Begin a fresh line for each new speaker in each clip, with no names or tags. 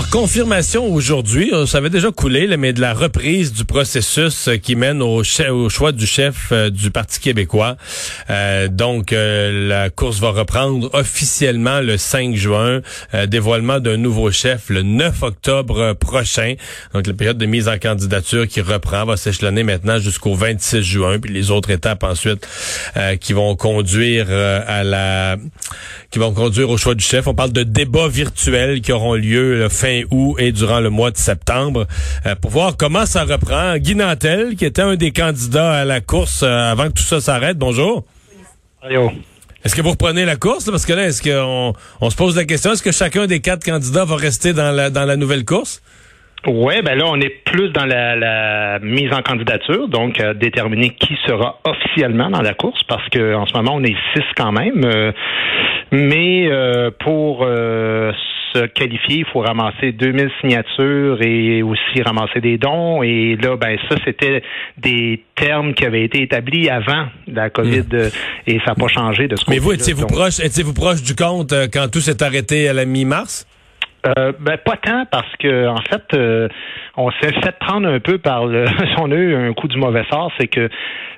Alors, confirmation aujourd'hui, ça avait déjà coulé, mais de la reprise du processus euh, qui mène au, choix du chef euh, du Parti québécois. Euh, donc, la course va reprendre officiellement le 5 juin. dévoilement d'un nouveau chef le 9 octobre prochain. Donc, la période de mise en candidature qui reprend va s'échelonner maintenant jusqu'au 26 juin. Puis les autres étapes ensuite qui vont conduire à la... qui vont conduire au choix du chef. On parle de débats virtuels qui auront lieu le fin août et durant le mois de septembre euh, pour voir comment ça reprend. Guy Nantel, qui était un des candidats à la course euh, avant que tout ça s'arrête. Bonjour. Est-ce que vous reprenez la course? Parce que là, est-ce qu'on on se pose la question, est-ce que chacun des quatre candidats va rester dans la, dans la nouvelle course?
Oui, ben là, on est plus dans la, mise en candidature, donc déterminer qui sera officiellement dans la course, parce que en ce moment, on est six quand même. Euh, mais pour se qualifier, il faut ramasser 2000 signatures et aussi ramasser des dons. Et là, ben ça, c'était des termes qui avaient été établis avant la COVID hmm. et ça n'a pas changé de ce
Mais vous, étiez-vous proche, étiez-vous proche du compte euh, quand tout s'est arrêté à la mi-mars?
Euh, ben pas tant parce que en fait euh, on s'est fait prendre un peu par le on a eu un coup du mauvais sort c'est que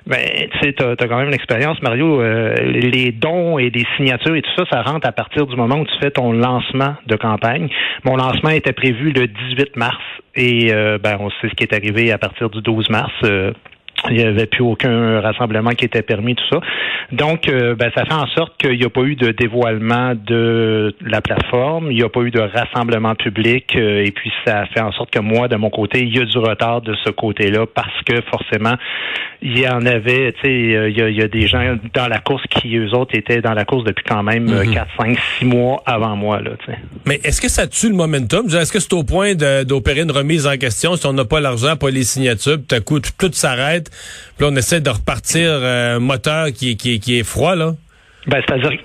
ben tu sais t'as as quand même l'expérience Mario euh, les dons et les signatures et tout ça ça rentre à partir du moment où tu fais ton lancement de campagne. Mon lancement était prévu le 18 mars et ben on sait ce qui est arrivé à partir du 12 mars il n'y avait plus aucun rassemblement qui était permis, tout ça. Donc, euh, ben, ça fait en sorte qu'il n'y a pas eu de dévoilement de la plateforme, il n'y a pas eu de rassemblement public, euh, et puis ça fait en sorte que moi, de mon côté, il y a du retard de ce côté-là parce que forcément, il y en avait, tu sais, il y, a, des gens dans la course qui, eux autres, étaient dans la course depuis quand même 4, 5, 6 mois avant moi. Là,
Mais est-ce que ça tue le momentum? Est-ce que c'est au point d'opérer une remise en question? Si on n'a pas l'argent, pas les signatures, tout à coup, tout s'arrête? Puis là, on essaie de repartir euh, un moteur qui, qui, qui est froid, là.
Ben, c'est-à-dire,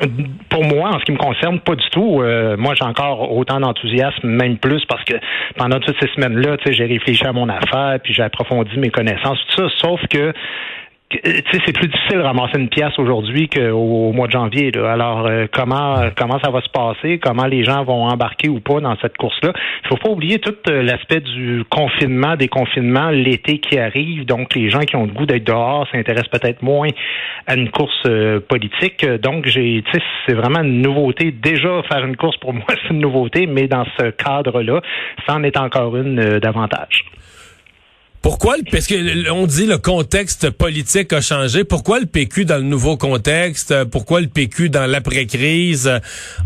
pour moi, en ce qui me concerne, pas du tout. Euh, moi, j'ai encore autant d'enthousiasme, même plus, parce que pendant toutes ces semaines-là, j'ai réfléchi à mon affaire, puis j'ai approfondi mes connaissances, tout ça. Sauf que c'est plus difficile de ramasser une pièce aujourd'hui qu'au mois de janvier. Alors, euh, comment comment ça va se passer? Comment les gens vont embarquer ou pas dans cette course-là? Il faut pas oublier tout euh, l'aspect du confinement, des confinements, l'été qui arrive. Donc, les gens qui ont le goût d'être dehors s'intéressent peut-être moins à une course euh, politique. Donc, j'ai, c'est vraiment une nouveauté. Déjà, faire une course pour moi, c'est une nouveauté, mais dans ce cadre-là, ça en est encore une davantage.
Pourquoi, parce que on dit le contexte politique a changé, pourquoi le PQ dans le nouveau contexte, pourquoi le PQ dans l'après-crise?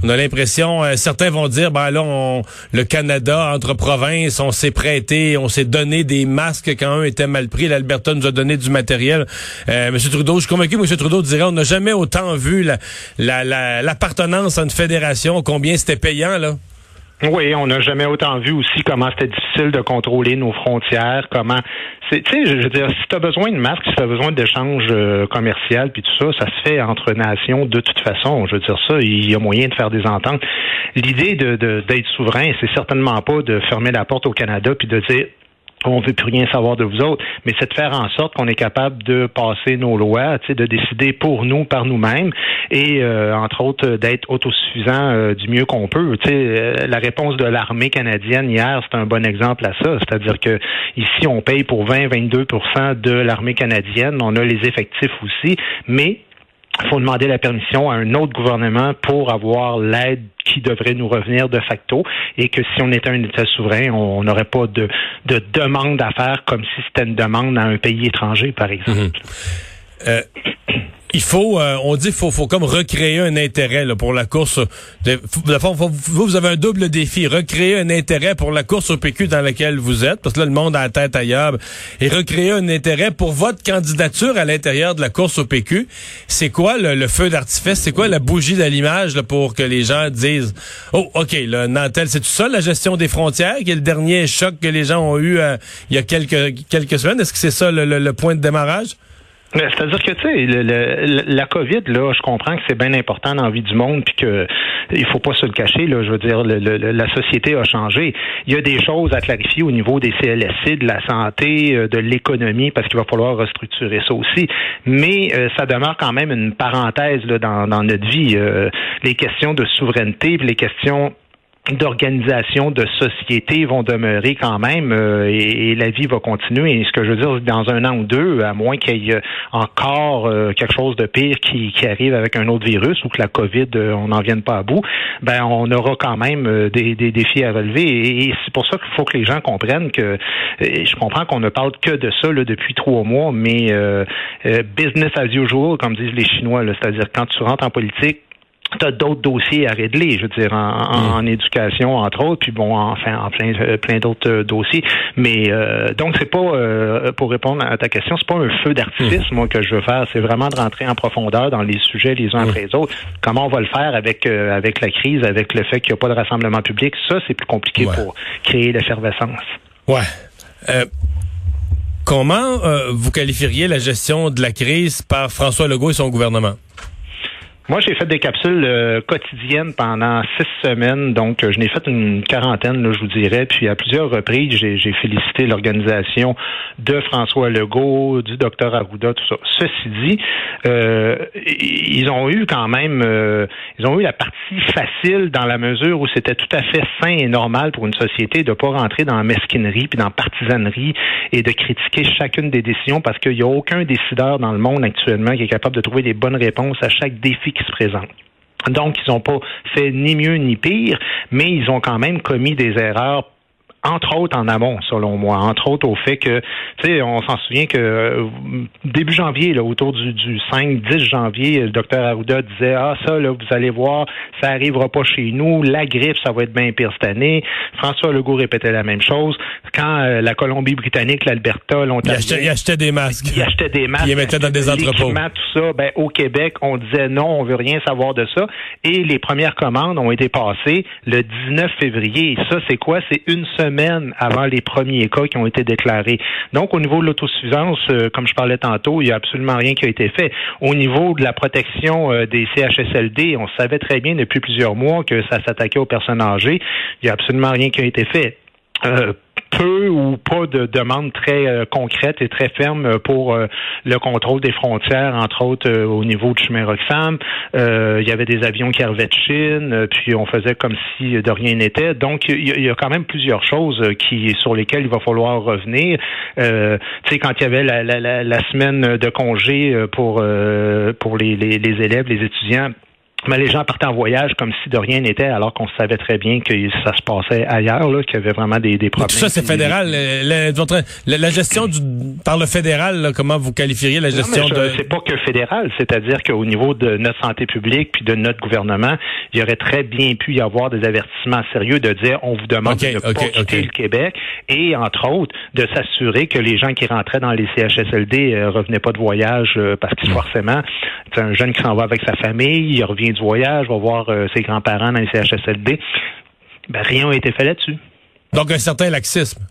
On a l'impression, euh, certains vont dire, ben là, le Canada, entre provinces, on s'est prêté, on s'est donné des masques quand un était mal pris, l'Alberta nous a donné du matériel. Euh, Monsieur Trudeau, je suis convaincu M. Trudeau dirait, on n'a jamais autant vu l'appartenance la, à une fédération, combien c'était payant, là.
Oui, on n'a jamais autant vu aussi comment c'était difficile de contrôler nos frontières, comment c'est tu sais, je veux dire, si tu as besoin de masques, si tu as besoin d'échanges euh, commerciaux puis tout ça, ça se fait entre nations de toute façon. Je veux dire ça, il y a moyen de faire des ententes. L'idée de d'être souverain, c'est certainement pas de fermer la porte au Canada puis de dire on veut plus rien savoir de vous autres, mais c'est de faire en sorte qu'on est capable de passer nos lois, de décider pour nous, par nous-mêmes, et euh, entre autres d'être autosuffisant euh, du mieux qu'on peut. Euh, la réponse de l'armée canadienne hier, c'est un bon exemple à ça, c'est-à-dire que ici on paye pour 20-22% de l'armée canadienne, on a les effectifs aussi, mais il faut demander la permission à un autre gouvernement pour avoir l'aide qui devrait nous revenir de facto et que si on était un État souverain, on n'aurait pas de, de demande à faire comme si c'était une demande à un pays étranger, par exemple. Mhm.
Euh, il faut, euh, on dit, faut, faut comme recréer un intérêt là, pour la course. De, vous, vous avez un double défi recréer un intérêt pour la course au PQ dans laquelle vous êtes, parce que là le monde a la tête ailleurs, et recréer un intérêt pour votre candidature à l'intérieur de la course au PQ. C'est quoi le, feu d'artifice? C'est quoi la bougie d'allumage pour que les gens disent, oh, ok, le Nantel, c'est tout ça la gestion des frontières, qui est le dernier choc que les gens ont eu euh, il y a quelques quelques semaines. Est-ce que c'est ça le point de démarrage
c'est-à-dire que tu sais, la COVID, là, je comprends que c'est bien important dans la vie du monde, puis que il faut pas se le cacher. Là, je veux dire, la société a changé. Il y a des choses à clarifier au niveau des CLSC, de la santé, euh, de l'économie, parce qu'il va falloir restructurer ça aussi. Mais euh, ça demeure quand même une parenthèse là, dans, dans notre vie. Euh, les questions de souveraineté, les questions d'organisation de société vont demeurer quand même euh, et, la vie va continuer. Et ce que je veux dire, dans un an ou deux, à moins qu'il y ait encore euh, quelque chose de pire qui, qui, arrive avec un autre virus ou que la COVID, euh, on n'en vienne pas à bout, ben on aura quand même des, des défis à relever. Et, c'est pour ça qu'il faut que les gens comprennent que je comprends qu'on ne parle que de ça là, depuis trois mois, mais business as usual, comme disent les Chinois, c'est-à-dire quand tu rentres en politique, tu as d'autres dossiers à régler, je veux dire, en, mm. éducation, entre autres, puis bon, enfin, en plein, euh, plein d'autres euh, dossiers. Mais euh, donc, c'est pas, euh, pour répondre à ta question, c'est pas un feu d'artifice, mm. moi, que je veux faire. C'est vraiment de rentrer en profondeur dans les sujets les uns mm. après les autres. Comment on va le faire avec, avec la crise, avec le fait qu'il n'y a pas de rassemblement public? Ça, c'est plus compliqué pour créer l'effervescence.
Ouais. comment vous qualifieriez la gestion de la crise par François Legault et son gouvernement?
Moi, j'ai fait des capsules euh, quotidiennes pendant six semaines, donc euh, je n'ai fait une quarantaine, là, je vous dirais. Puis à plusieurs reprises, j'ai félicité l'organisation de François Legault, du docteur Arruda, tout ça. Ceci dit, euh, ils ont eu quand même, ils ont eu la partie facile dans la mesure où c'était tout à fait sain et normal pour une société de ne pas rentrer dans la mesquinerie puis dans la partisanerie et de critiquer chacune des décisions parce qu'il n'y a aucun décideur dans le monde actuellement qui est capable de trouver les bonnes réponses à chaque défi qui se présente. Donc, ils n'ont pas fait ni mieux ni pire, mais ils ont quand même commis des erreurs entre autres en amont, selon moi, entre autres au fait que, tu sais, on s'en souvient que euh, début janvier, là, autour du, du 5-10 janvier, le docteur Arruda disait, ah ça, là, vous allez voir, ça arrivera pas chez nous, la grippe, ça va être bien pire cette année. François Legault répétait la même chose. Quand euh, la Colombie-Britannique, l'Alberta, l'Ontario...
Il achetait, des masques.
Il achetait des masques.
il les mettait dans des entrepôts.
tout ça, ben, au Québec, on disait non, on veut rien savoir de ça. Et les premières commandes ont été passées le 19 février. Et ça, c'est quoi? C'est une semaine avant les premiers cas qui ont été déclarés. Donc, au niveau de l'autosuffisance, euh, comme je parlais tantôt, il n'y a absolument rien qui a été fait. Au niveau de la protection euh, des CHSLD, on savait très bien depuis plusieurs mois que ça s'attaquait aux personnes âgées. Il n'y a absolument rien qui a été fait. Euh, peu ou pas de demandes très euh, concrètes et très fermes pour euh, le contrôle des frontières, entre autres euh, au niveau du chemin Roxham. il y avait des avions qui arrivaient de Chine, puis on faisait comme si de rien n'était. Donc, il y, a quand même plusieurs choses qui sur lesquelles il va falloir revenir. tu sais, quand il y avait la, la, la, semaine de congé pour pour les, les élèves, les étudiants mais les gens partaient en voyage comme si de rien n'était, alors qu'on savait très bien que ça se passait ailleurs, qu'il y avait vraiment des, des problèmes.
tout ça, c'est fédéral. La, gestion du, par le fédéral, comment vous qualifieriez la gestion
non,
de...
C'est pas que fédéral, c'est-à-dire qu'au niveau de notre santé publique puis de notre gouvernement, il y aurait très bien pu y avoir des avertissements sérieux de dire on vous demande de ne pas quitter le Québec et, entre autres, de s'assurer que les gens qui rentraient dans les CHSLD euh, revenaient pas de voyage euh, parce que forcément, c'est un jeune qui s'en va avec sa famille, il revient du voyage, va voir euh, ses grands-parents dans les CHSLD. Ben, rien n'a été fait là-dessus.
Donc, un certain laxisme.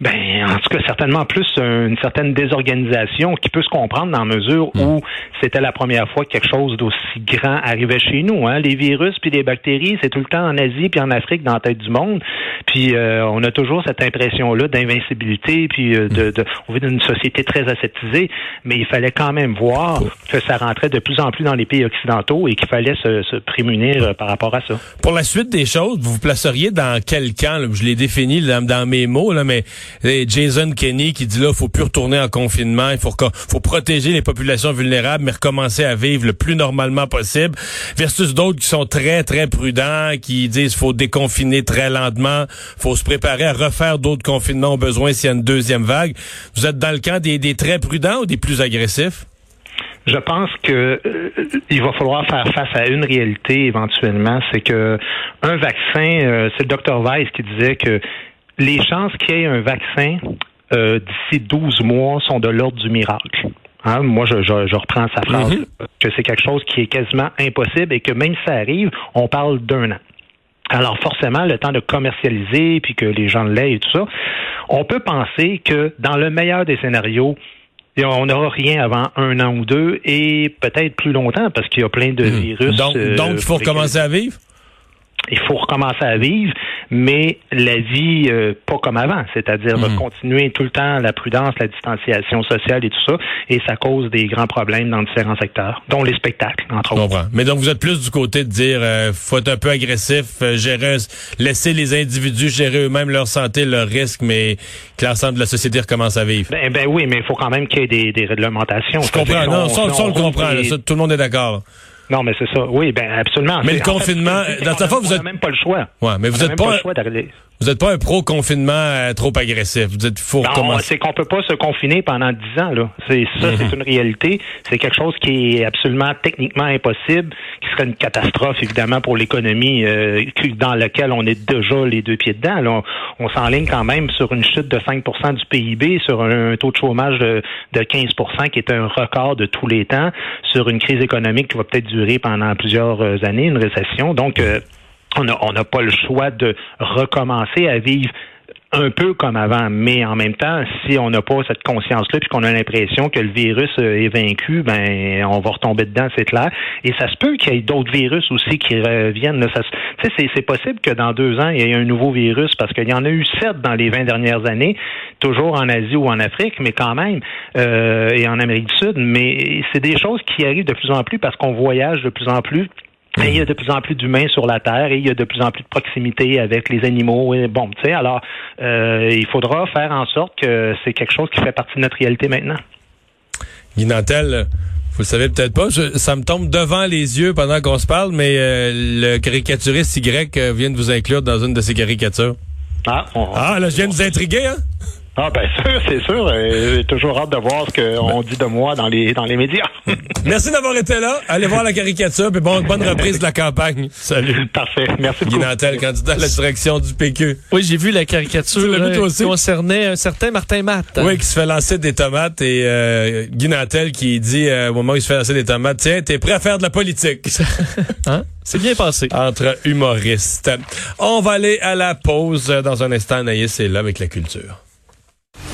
Ben, en tout cas, certainement plus une certaine désorganisation qui peut se comprendre dans la mesure hmm. où c'était la première fois que quelque chose d'aussi grand arrivait chez nous. Hein. Les virus puis les bactéries, c'est tout le temps en Asie puis en Afrique, dans la tête du monde. Puis euh, on a toujours cette impression-là d'invincibilité, puis euh, de, de, on vit dans une société très aseptisée, mais il fallait quand même voir que ça rentrait de plus en plus dans les pays occidentaux et qu'il fallait se, se prémunir euh, par rapport à ça.
Pour la suite des choses, vous vous placeriez dans quel camp? Je l'ai défini dans, dans, mes mots, là, mais Jason Kenney qui dit là, faut plus retourner en confinement, il faut, protéger les populations vulnérables, mais recommencer à vivre le plus normalement possible, versus d'autres qui sont très, très prudents, qui disent faut déconfiner très lentement, faut se préparer à refaire d'autres confinements au besoin s'il y a une deuxième vague. Vous êtes dans le camp des, des très prudents ou des plus agressifs?
Je pense que euh, il va falloir faire face à une réalité éventuellement, c'est que un vaccin, euh, c'est le docteur Weiss qui disait que les chances qu'il y ait un vaccin euh, d'ici 12 mois sont de l'ordre du miracle. Hein, moi, je, je, reprends sa phrase, mhm. que c'est quelque chose qui est quasiment impossible et que même si ça arrive, on parle d'un an. Alors forcément, le temps de commercialiser, puis que les gens l'aient et tout ça, on peut penser que dans le meilleur des scénarios, on n'aura rien avant un an ou deux et peut-être plus longtemps parce qu'il y a plein de mhm. virus.
Donc, donc il faut recommencer à vivre?
Il faut recommencer à vivre, mais la vie euh, pas comme avant, c'est-à-dire hmm. continuer tout le temps la prudence, la distanciation sociale et tout ça, et ça cause des grands problèmes dans différents secteurs, dont les spectacles, entre autres.
Mais donc vous êtes plus du côté de dire euh, faut être un peu agressif, euh, gérer, laisser les individus gérer eux-mêmes leur santé, leurs risques, mais que l'ensemble de la société recommence à vivre.
Ben, ben oui, mais il faut quand même qu'il y ait des, réglementations.
Je comprends, non, ça, on, le comprend, tout le monde est d'accord.
Non, mais c'est ça. Oui, ben absolument.
Mais le confinement, dans ta fois, vous êtes
même pas le choix.
Ouais, mais vous êtes pas, vous n'êtes pas un pro-confinement euh, trop agressif. Vous êtes faut
C'est qu'on peut pas se confiner pendant dix ans. Là. C'est ça, c'est mhm. une réalité. C'est quelque chose qui est absolument techniquement impossible, qui serait une catastrophe évidemment pour l'économie euh, dans laquelle on est déjà les deux pieds dedans. Là, on, s'enligne quand même sur une chute de 5% du PIB, sur un, taux de chômage de, de 15 qui est un record de tous les temps, sur une crise économique qui va peut-être durer pendant plusieurs euh, années, une récession. Donc on n'a pas le choix de recommencer à vivre un peu comme avant, mais en même temps, si on n'a pas cette conscience-là, puis qu'on a l'impression que le virus euh, est vaincu, ben on va retomber dedans, c'est clair. Et ça se peut qu'il y ait d'autres virus aussi qui reviennent. Là. c'est, possible que dans deux ans, il y ait un nouveau virus, parce qu'il y en a eu sept dans les vingt dernières années, toujours en Asie ou en Afrique, mais quand même, euh, et en Amérique du Sud. Mais c'est des choses qui arrivent de plus en plus parce qu'on voyage de plus en plus et il y a de plus en plus d'humains sur la Terre et il y a de plus en plus de proximité avec les animaux. Et bon, tu sais, alors euh, il faudra faire en sorte que c'est quelque chose qui fait partie de notre réalité maintenant.
Guy Nantel, vous le savez peut-être pas, ça me tombe devant les yeux pendant qu'on se parle, mais euh, le caricaturiste Y euh, vient de vous inclure dans une de ses caricatures. Ah, ah là, je viens de vous intriguer, hein?
Ah ben sûr, c'est sûr. Euh, j'ai toujours hâte de voir ce qu'on dit de moi dans les dans les médias.
Merci d'avoir été là. Allez voir la caricature, puis bonne reprise de la campagne. Salut.
Parfait. Merci
beaucoup. Guy Nantel, candidat à la direction du PQ.
Oui, j'ai vu la caricature euh, qui concernait un certain Martin Matt.
Oui, qui se fait lancer des tomates et euh, Guy Nantel qui dit euh, au moment où il se fait lancer des tomates, tiens, t'es prêt à faire de la politique.
hein? C'est bien passé.
Entre humoristes. On va aller à la pause dans un instant. Anaïs est là avec la culture.